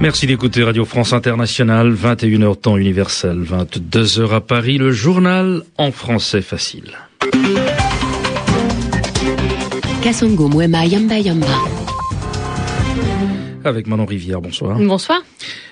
Merci d'écouter Radio France Internationale, 21h temps universel, 22h à Paris, le journal en français facile. Kasongo Mwema Yamba Yamba. Avec Manon Rivière, bonsoir. Bonsoir.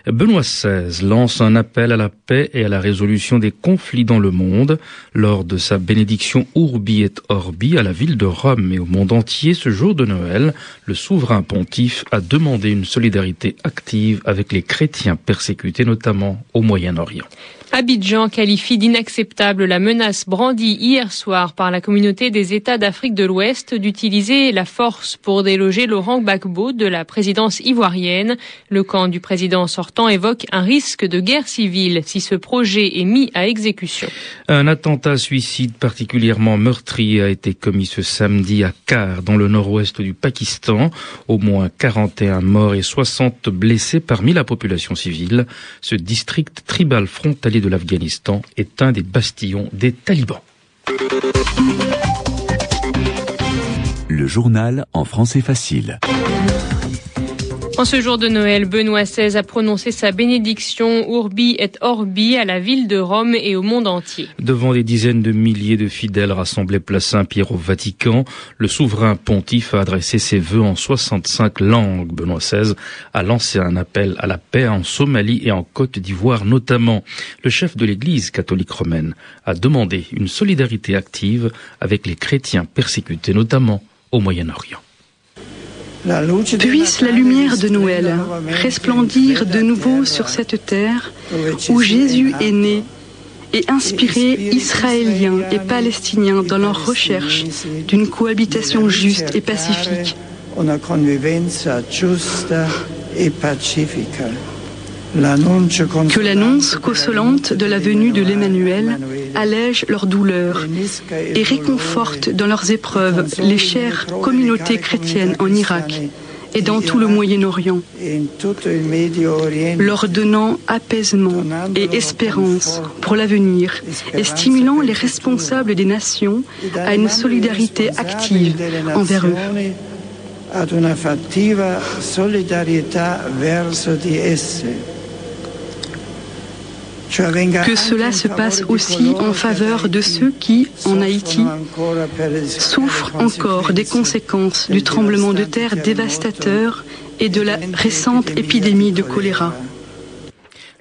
Benoît XVI lance un appel à la paix et à la résolution des conflits dans le monde lors de sa bénédiction Urbi et Orbi à la ville de Rome et au monde entier ce jour de Noël. Le souverain pontife a demandé une solidarité active avec les chrétiens persécutés, notamment au Moyen-Orient. Abidjan qualifie d'inacceptable la menace brandie hier soir par la communauté des États d'Afrique de l'Ouest d'utiliser la force pour déloger Laurent Gbagbo de la présidence ivoirienne. Le camp du président sortant évoque un risque de guerre civile si ce projet est mis à exécution. Un attentat suicide particulièrement meurtrier a été commis ce samedi à Kar, dans le nord-ouest du Pakistan. Au moins 41 morts et 60 blessés parmi la population civile. Ce district tribal frontalier de l'Afghanistan est un des bastillons des talibans. Le journal en français facile. En ce jour de Noël, Benoît XVI a prononcé sa bénédiction Urbi et Orbi à la ville de Rome et au monde entier. Devant des dizaines de milliers de fidèles rassemblés place Saint-Pierre au Vatican, le souverain pontife a adressé ses vœux en 65 langues. Benoît XVI a lancé un appel à la paix en Somalie et en Côte d'Ivoire notamment. Le chef de l'Église catholique romaine a demandé une solidarité active avec les chrétiens persécutés notamment au Moyen-Orient. Puisse la lumière de Noël resplendir de nouveau sur cette terre où Jésus est né et inspirer Israéliens et Palestiniens dans leur recherche d'une cohabitation juste et pacifique. Que l'annonce consolante de la venue de l'Emmanuel allège leurs douleurs et réconforte dans leurs épreuves les chères communautés chrétiennes en Irak et dans tout le Moyen-Orient, leur donnant apaisement et espérance pour l'avenir et stimulant les responsables des nations à une solidarité active envers eux. Que cela se passe aussi en faveur de ceux qui, en Haïti, souffrent encore des conséquences du tremblement de terre dévastateur et de la récente épidémie de choléra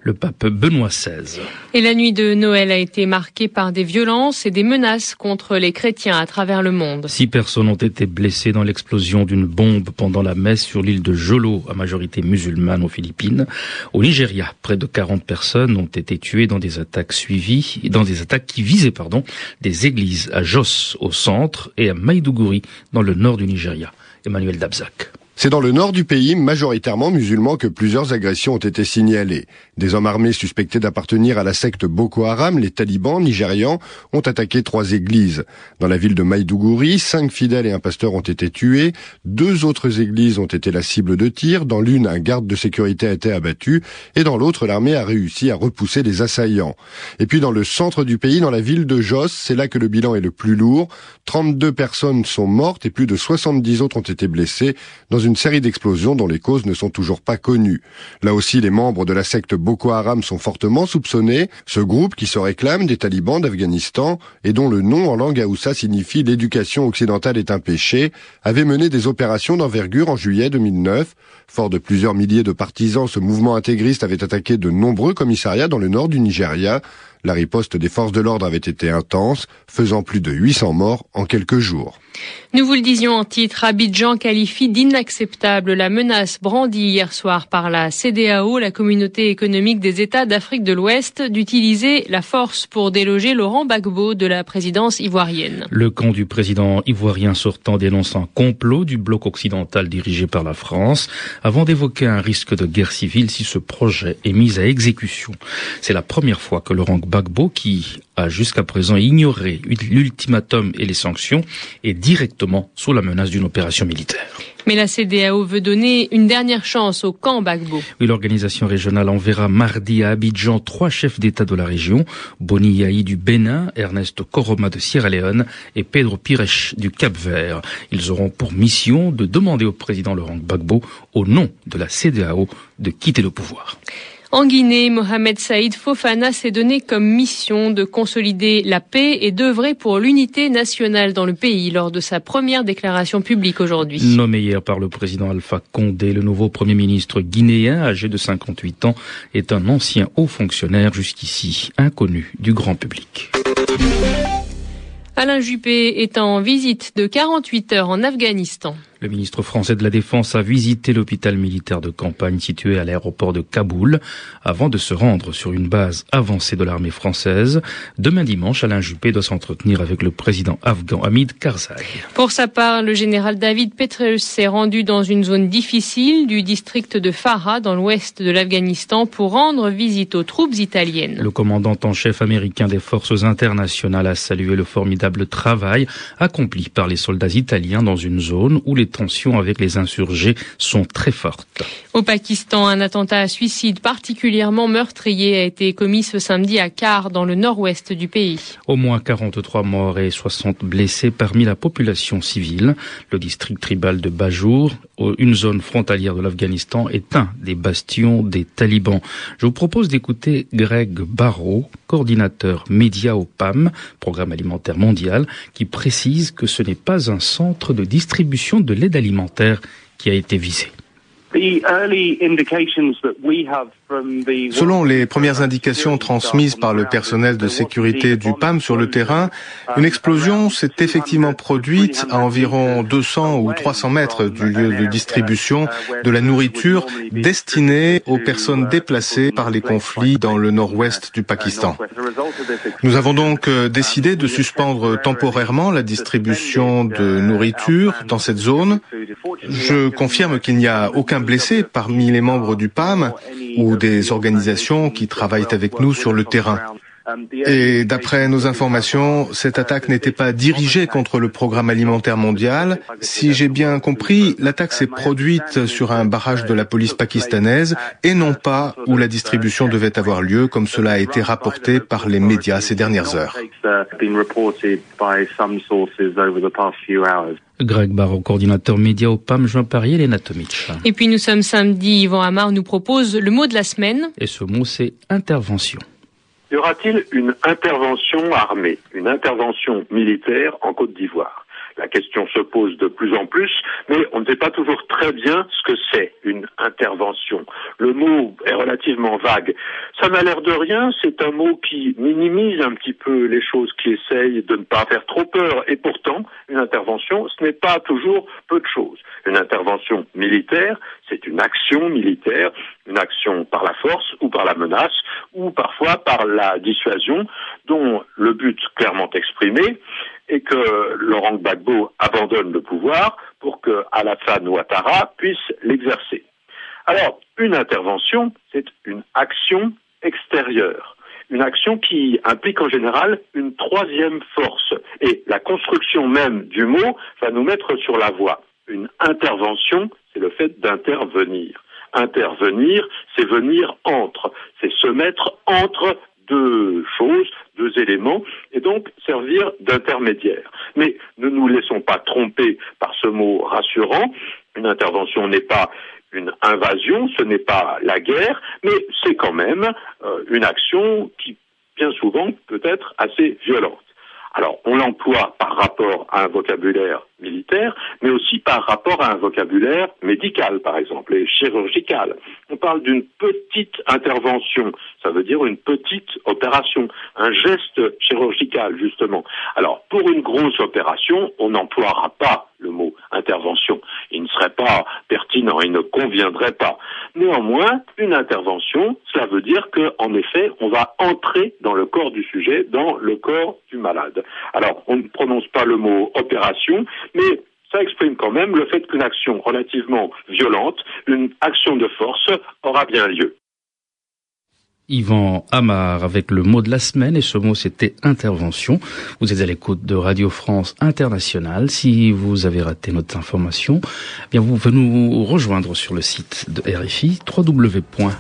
le pape Benoît XVI. Et la nuit de Noël a été marquée par des violences et des menaces contre les chrétiens à travers le monde. Six personnes ont été blessées dans l'explosion d'une bombe pendant la messe sur l'île de Jolo, à majorité musulmane aux Philippines. Au Nigeria, près de 40 personnes ont été tuées dans des attaques suivies, dans des attaques qui visaient, pardon, des églises à Jos au centre et à Maiduguri dans le nord du Nigeria. Emmanuel Dabzak. C'est dans le nord du pays, majoritairement musulman, que plusieurs agressions ont été signalées. Des hommes armés suspectés d'appartenir à la secte Boko Haram, les talibans nigérians, ont attaqué trois églises. Dans la ville de Maïdougouri, cinq fidèles et un pasteur ont été tués. Deux autres églises ont été la cible de tirs. Dans l'une, un garde de sécurité a été abattu. Et dans l'autre, l'armée a réussi à repousser les assaillants. Et puis dans le centre du pays, dans la ville de Jos, c'est là que le bilan est le plus lourd. 32 personnes sont mortes et plus de 70 autres ont été blessées dans une série d'explosions dont les causes ne sont toujours pas connues. Là aussi, les membres de la secte Boko Haram sont fortement soupçonnés. Ce groupe, qui se réclame des talibans d'Afghanistan et dont le nom en langue haoussa signifie l'éducation occidentale est un péché, avait mené des opérations d'envergure en juillet 2009. Fort de plusieurs milliers de partisans, ce mouvement intégriste avait attaqué de nombreux commissariats dans le nord du Nigeria. La riposte des forces de l'ordre avait été intense, faisant plus de 800 morts en quelques jours. Nous vous le disions en titre, Abidjan qualifie d'inacceptable la menace brandie hier soir par la CDAO, la communauté économique des États d'Afrique de l'Ouest, d'utiliser la force pour déloger Laurent Gbagbo de la présidence ivoirienne. Le camp du président ivoirien sortant dénonce un complot du bloc occidental dirigé par la France, avant d'évoquer un risque de guerre civile si ce projet est mis à exécution. C'est la première fois que Laurent Gbagbo, qui a jusqu'à présent ignoré l'ultimatum et les sanctions, est directement sous la menace d'une opération militaire. Mais la CDAO veut donner une dernière chance au camp Bagbo. Oui, l'organisation régionale enverra mardi à Abidjan trois chefs d'État de la région, Boni Yahi du Bénin, Ernest Koroma de Sierra Leone et Pedro Pires du Cap-Vert. Ils auront pour mission de demander au président Laurent Gbagbo, au nom de la CDAO, de quitter le pouvoir. En Guinée, Mohamed Saïd Fofana s'est donné comme mission de consolider la paix et d'œuvrer pour l'unité nationale dans le pays lors de sa première déclaration publique aujourd'hui. Nommé hier par le président Alpha Condé, le nouveau premier ministre guinéen, âgé de 58 ans, est un ancien haut fonctionnaire jusqu'ici inconnu du grand public. Alain Juppé est en visite de 48 heures en Afghanistan. Le ministre français de la Défense a visité l'hôpital militaire de campagne situé à l'aéroport de Kaboul avant de se rendre sur une base avancée de l'armée française. Demain dimanche, Alain Juppé doit s'entretenir avec le président afghan Hamid Karzai. Pour sa part, le général David Petraeus s'est rendu dans une zone difficile du district de Farah dans l'ouest de l'Afghanistan pour rendre visite aux troupes italiennes. Le commandant en chef américain des forces internationales a salué le formidable travail accompli par les soldats italiens dans une zone où les tensions avec les insurgés sont très fortes. Au Pakistan, un attentat à suicide particulièrement meurtrier a été commis ce samedi à Kar, dans le nord-ouest du pays. Au moins 43 morts et 60 blessés parmi la population civile. Le district tribal de Bajour, une zone frontalière de l'Afghanistan, est un des bastions des talibans. Je vous propose d'écouter Greg Barrow, coordinateur média au PAM, Programme alimentaire mondial, qui précise que ce n'est pas un centre de distribution de l'aide alimentaire qui a été visé. Selon les premières indications transmises par le personnel de sécurité du PAM sur le terrain, une explosion s'est effectivement produite à environ 200 ou 300 mètres du lieu de distribution de la nourriture destinée aux personnes déplacées par les conflits dans le nord-ouest du Pakistan. Nous avons donc euh, décidé de suspendre temporairement la distribution de nourriture dans cette zone. Je confirme qu'il n'y a aucun blessé parmi les membres du PAM ou des organisations qui travaillent avec nous sur le terrain. Et d'après nos informations, cette attaque n'était pas dirigée contre le programme alimentaire mondial. Si j'ai bien compris, l'attaque s'est produite sur un barrage de la police pakistanaise et non pas où la distribution devait avoir lieu, comme cela a été rapporté par les médias ces dernières heures. Greg Barreau, coordinateur média au PAM, Jean Parier, Léna Tomic. Et puis nous sommes samedi, Yvan Amar nous propose le mot de la semaine. Et ce mot, c'est intervention. Y aura-t-il une intervention armée, une intervention militaire en Côte d'Ivoire? La question se pose de plus en plus, mais on ne sait pas toujours très bien ce que c'est une intervention. Le mot est relativement vague. Ça n'a l'air de rien, c'est un mot qui minimise un petit peu les choses, qui essaye de ne pas faire trop peur. Et pourtant, une intervention, ce n'est pas toujours peu de choses. Une intervention militaire, c'est une action militaire, une action par la force ou par la menace, ou parfois par la dissuasion, dont le but clairement exprimé et que Laurent Gbagbo abandonne le pouvoir pour que Alassane Ouattara puisse l'exercer. Alors, une intervention, c'est une action extérieure, une action qui implique en général une troisième force. Et la construction même du mot va nous mettre sur la voie. Une intervention, c'est le fait d'intervenir. Intervenir, c'est venir entre, c'est se mettre entre deux choses, deux éléments, et donc servir d'intermédiaire. Mais ne nous laissons pas tromper par ce mot rassurant. Une intervention n'est pas une invasion, ce n'est pas la guerre, mais c'est quand même euh, une action qui, bien souvent, peut être assez violente. Alors, on l'emploie par rapport à un vocabulaire militaire, mais aussi par rapport à un vocabulaire médical, par exemple, et chirurgical. On parle d'une petite intervention, ça veut dire une petite opération, un geste chirurgical, justement. Alors, pour une grosse opération, on n'emploiera pas le mot intervention. Il ne serait pas pertinent, il ne conviendrait pas. Néanmoins, une intervention, cela veut dire qu'en effet, on va entrer dans le corps du sujet, dans le corps du malade. Alors, on ne prononce pas le mot opération, mais ça exprime quand même le fait qu'une action relativement violente, une action de force, aura bien lieu. Yvan Amar avec le mot de la semaine et ce mot c'était intervention. Vous êtes à l'écoute de Radio France Internationale. Si vous avez raté notre information, eh bien vous pouvez nous rejoindre sur le site de RFI www.rfi.fr.